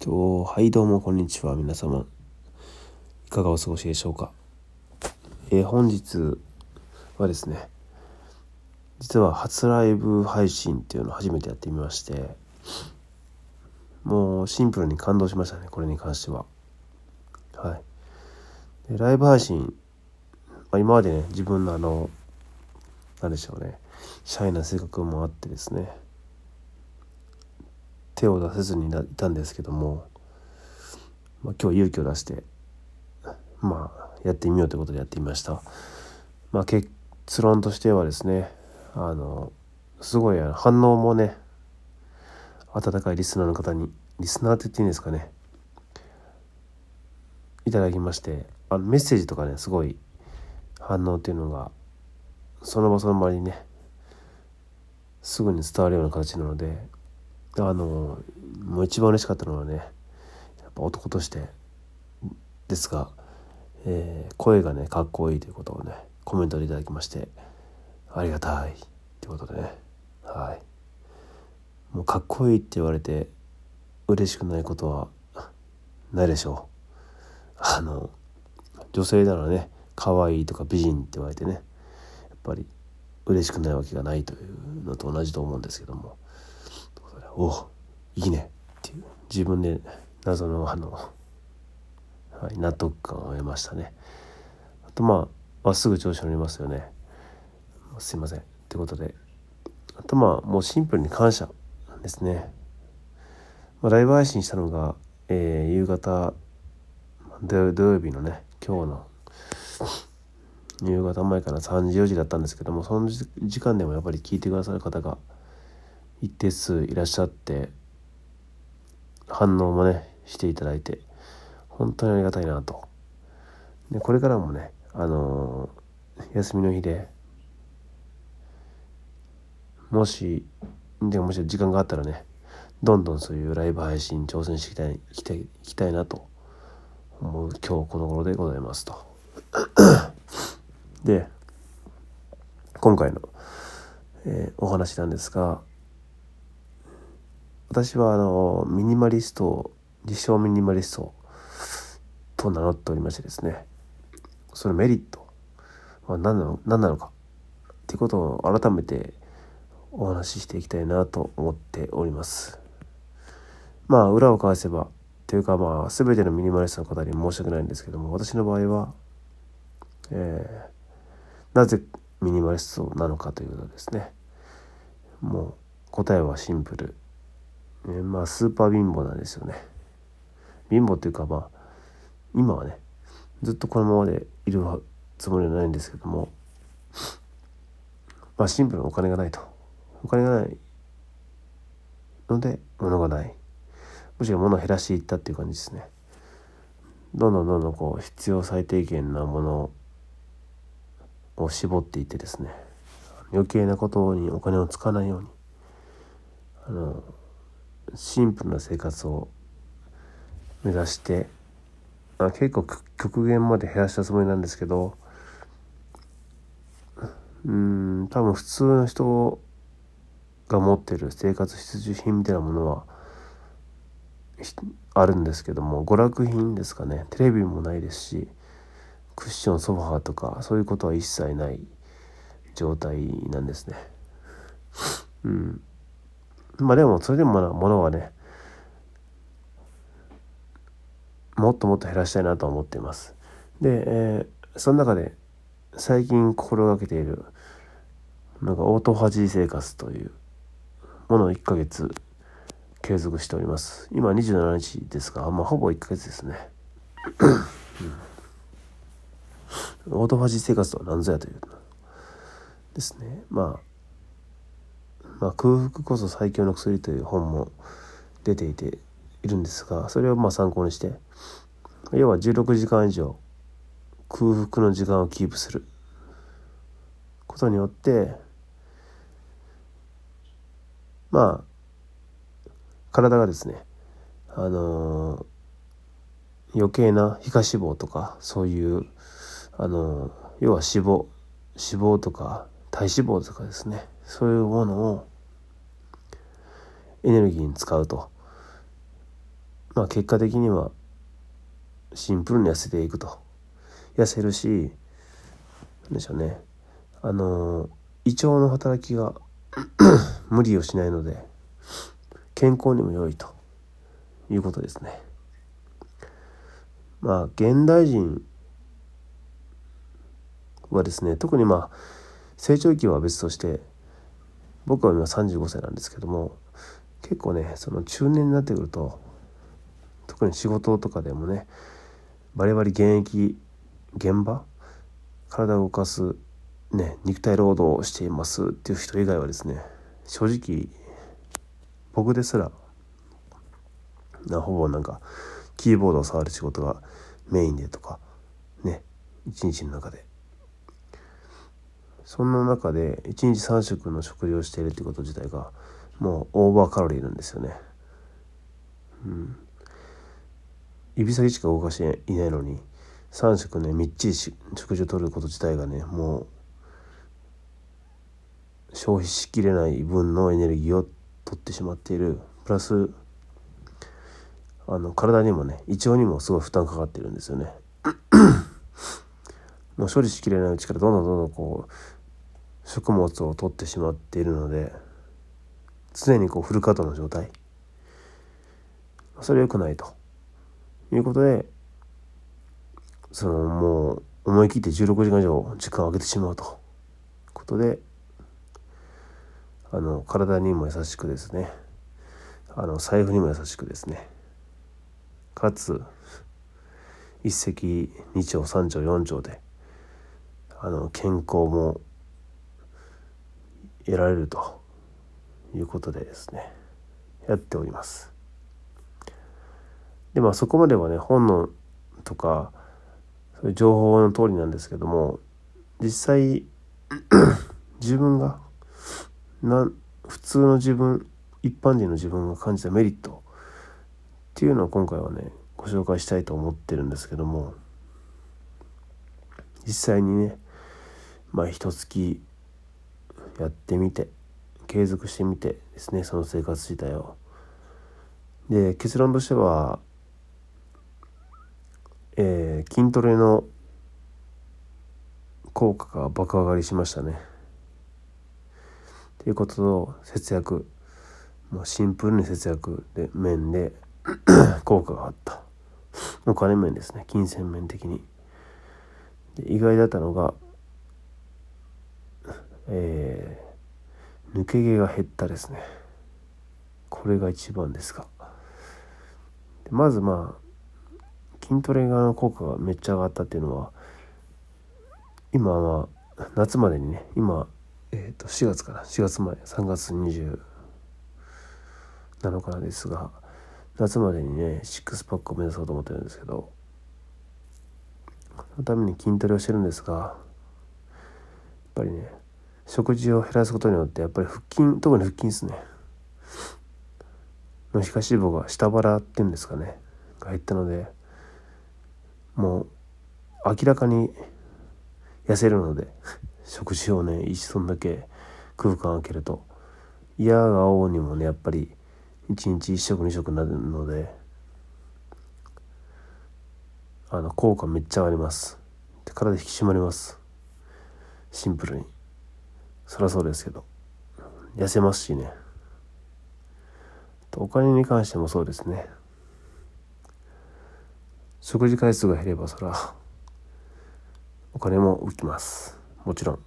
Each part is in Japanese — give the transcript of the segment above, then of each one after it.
と、はいどうもこんにちは。皆様いかがお過ごしでしょうか、えー、本日はですね実は初ライブ配信っていうのを初めてやってみましてもうシンプルに感動しましたねこれに関しては。はい。でライブ配信、まあ、今までね自分のあの何でしょうねシャイな性格もあってですね手を出せずにいたんですけども、まあ、今日勇気を出してまあやってみようということでやってみました。まあ、結論としてはですねあのすごい反応もね温かいリスナーの方にリスナーって言っていいんですかねいただきましてあのメッセージとかねすごい反応っていうのがその場その場にねすぐに伝わるような形なのであのもう一番嬉しかったのはねやっぱ男として。ですが、えー、声がねかっこいいということをねコメントでいただきましてありがたい。ってことでね。はい。もうかっこいいって言われて嬉しくないことはないでしょう。あの女性ならね可愛いとか美人って言われてねやっぱり嬉しくないわけがないというのと同じと思うんですけども。おいいね。っていう自分で謎のあの、はい、納得感を得ましたね。あとまあまっすぐ調子乗りますよね。すいません。ってことで。あとまあもうシンプルに感謝ですね、まあ、ライブ配信したのが、えー、夕方土曜日のね今日の夕方前から3時4時だったんですけどもその時間でもやっぱり聞いてくださる方が一定数いらっしゃって反応もねしていただいて本当にありがたいなと。でこれからもねあのー、休みの日でもしでもし時間があったらねどんどんそういうライブ配信に挑戦していきたいいきたいいきたいなと思う今日この頃でございますと。で今回の、えー、お話なんですが私はあのミニマリスト自称ミニマリストと名乗っておりましてですねそのメリットは何なの何なのかっていうことを改めてお話ししていきたいなと思っております。まあ裏を返せばというかまあ全てのミニマリストの方に申し訳ないんですけども私の場合は、えー、なぜミニマリストなのかということですねもう答えはシンプル、まあスーパー貧乏なんですよね。貧乏っていうかまあ今はねずっとこのままでいるつもりはないんですけどもまあシンプルなお金がないと。お金がないので物がない。むしろ物を減らしていったっていう感じですね。どんどんどんどんこう必要最低限なものを絞っていってですね余計なことにお金を使わないようにあのシンプルな生活を目指してあ結構極限まで減らしたつもりなんですけどうん多分普通の人が持ってる生活必需品みたいなものはあるんですけども娯楽品ですかねテレビもないですしクッションソファーとかそういうことは一切ない状態なんですね。うんまあでもそれでもまだ物はねもっともっと減らしたいなと思っています。で、えー、その中で最近心がけているなんかオートファジー生活というものを1ヶ月継続しております。今27日ですが、まあ、ほぼ1ヶ月ですね。オートファジー生活とは何ぞやというですね。まあまあ、空腹こそ最強の薬という本も出ていているんですがそれをまあ参考にして要は16時間以上空腹の時間をキープする。ことによってまあ体がですねあのー、余計な皮下脂肪とかそういうあのー、要は脂肪脂肪とか体脂肪とかですねそういうものをエネルギーに使うと。まあ結果的にはシンプルに痩せていくと。痩せるしなんでしょうね。あの胃腸の働きが 無理をしないので健康にも良いということですね。まあ現代人はですね特にまあ成長期は別として僕は今35歳なんですけども結構ねその中年になってくると特に仕事とかでもねバリバリ現役現場体を動かすね肉体労働をしていますっていう人以外はですね正直僕ですらなほぼなんかキーボードを触る仕事がメインでとかね一日の中で。そんな中で1日3食の食事をしているってこと自体がもうオーバーカロリーなんですよね。うん。指先しか動かしていないのに3食ねみっちり食事をとること自体がねもう消費しきれない分のエネルギーを取ってしまっているプラスあの体にもね胃腸にもすごい負担かかってるんですよね。もう処理しきれないうちからどんどんどんどんこう食物を取ってしまっているので常にこうフルカットの状態。それ良くないと。いうことでそのもう思い切って16時間以上時間を空けてしまうと。いうことであの体にも優しくですね。あの財布にも優しくですね。かつ一石二鳥三鳥四鳥であの健康も得られると。いうことでですねやっております。でまあそこまではね本のとかそういう情報の通りなんですけども実際 自分がな普通の自分一般人の自分が感じたメリットっていうのを今回はねご紹介したいと思ってるんですけども実際にねまあ一月やってみて継続してみてですねその生活自体を。で結論としては、えー、筋トレの効果が爆上がりしましたね。ということと節約もうシンプルに節約で面で 効果があったお金面ですね金銭面的にで意外だったのがえ、抜け毛が減ったですね。これが一番ですがまずまあ筋トレ側の効果がめっちゃ上がったっていうのは今は夏までにね今、えー、と4月から4月前3月27日ですが夏までにねシックスパックを目指そうと思ってるんですけどそのために筋トレをしてるんですがやっぱりね食事を減らすことによってやっぱり腹筋特に腹筋ですね。の皮下脂肪が下腹っていうんですかね。が減ったのでもう明らかに痩せるので食事をね一んだけ空間空けると嫌がおうにもねやっぱり1日1食2食になるのであの効果めっちゃあります。体引き締まります。シンプルに。そりゃそうですけど。痩せますしね。お金に関してもそうですね。食事回数が減ればそらお金も浮きます。もちろん。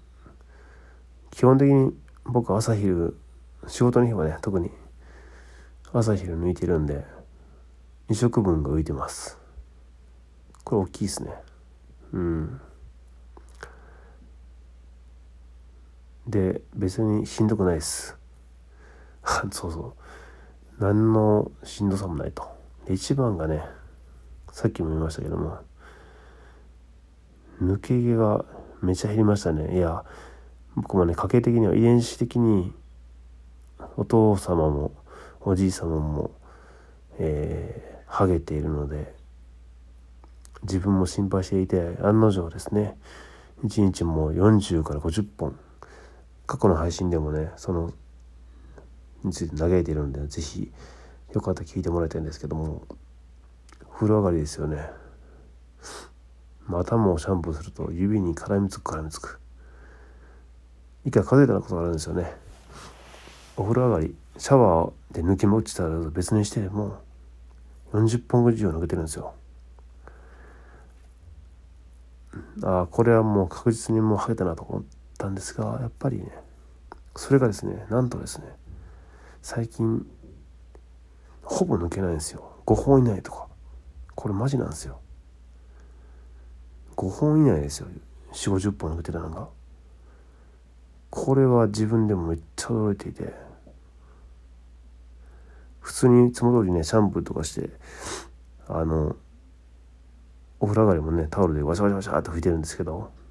基本的に僕朝昼仕事の日はね特に朝昼抜いてるんで2食分が浮いてます。これ大きいですね。うん。で別にしんどくないです。そうそう。何のしんどさもないと。で一番がねさっきも言いましたけども抜け毛がめちゃ減りましたね。いや僕もね家系的には遺伝子的にお父様もおじい様もえー、ハゲているので自分も心配していて案の定ですね1日も40から50本過去の配信でもねそのについて嘆いているので是非よかったら聞いてもらいたいんですけども風呂上がりですよね。頭をシャンプーすると指に絡みつく絡みつく。一回数えたことがあるんですよね。お風呂上がりシャワーで抜け落ちたら別にしても40本以上抜けてるんですよ。ああこれはもう確実にもうハゲたなと思ったんですがやっぱりねそれがですねなんとですね最近ほぼ抜けないんですよ。5本以内とか。これマジなんですよ。5本以内ですよ。4 5 0本抜けてたのが。これは自分でもめっちゃ驚いていて。普通にいつも通りねシャンプーとかしてあのお風呂上がりもねタオルでワシャワシャワシャって拭いてるんですけど。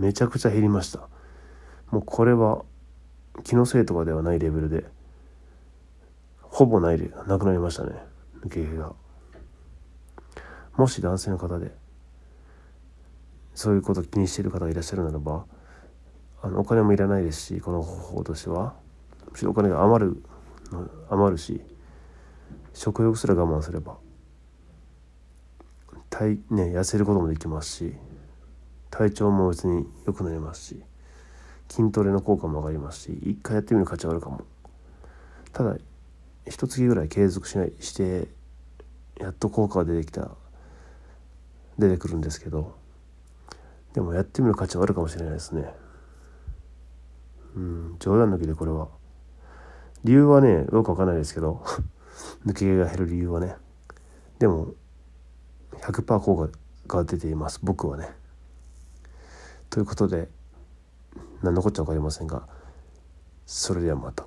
めちゃくちゃ減りました。もうこれは気のせいとかではないレベルでほぼないでなくなりましたね。抜け毛が。もし男性の方でそういうこと気にしている方がいらっしゃるならばあのお金もいらないですしこの方法としてはむしろお金が余る余るし食欲すら我慢すれば体ね痩せることもできますし体調も別に良くなりますし筋トレの効果も上がりますし一回やってみる価値はあるかも。ただ一月ぐらい継続しないしてやっと効果が出てきた出てくるんですけどでもやってみる価値はあるかもしれないですね。うん冗談抜きでこれは。理由はねよくわかんないですけど 抜け毛が減る理由はね。でも100%効果が出ています僕はね。ということで何のこっちゃ分かりませんがそれではまた。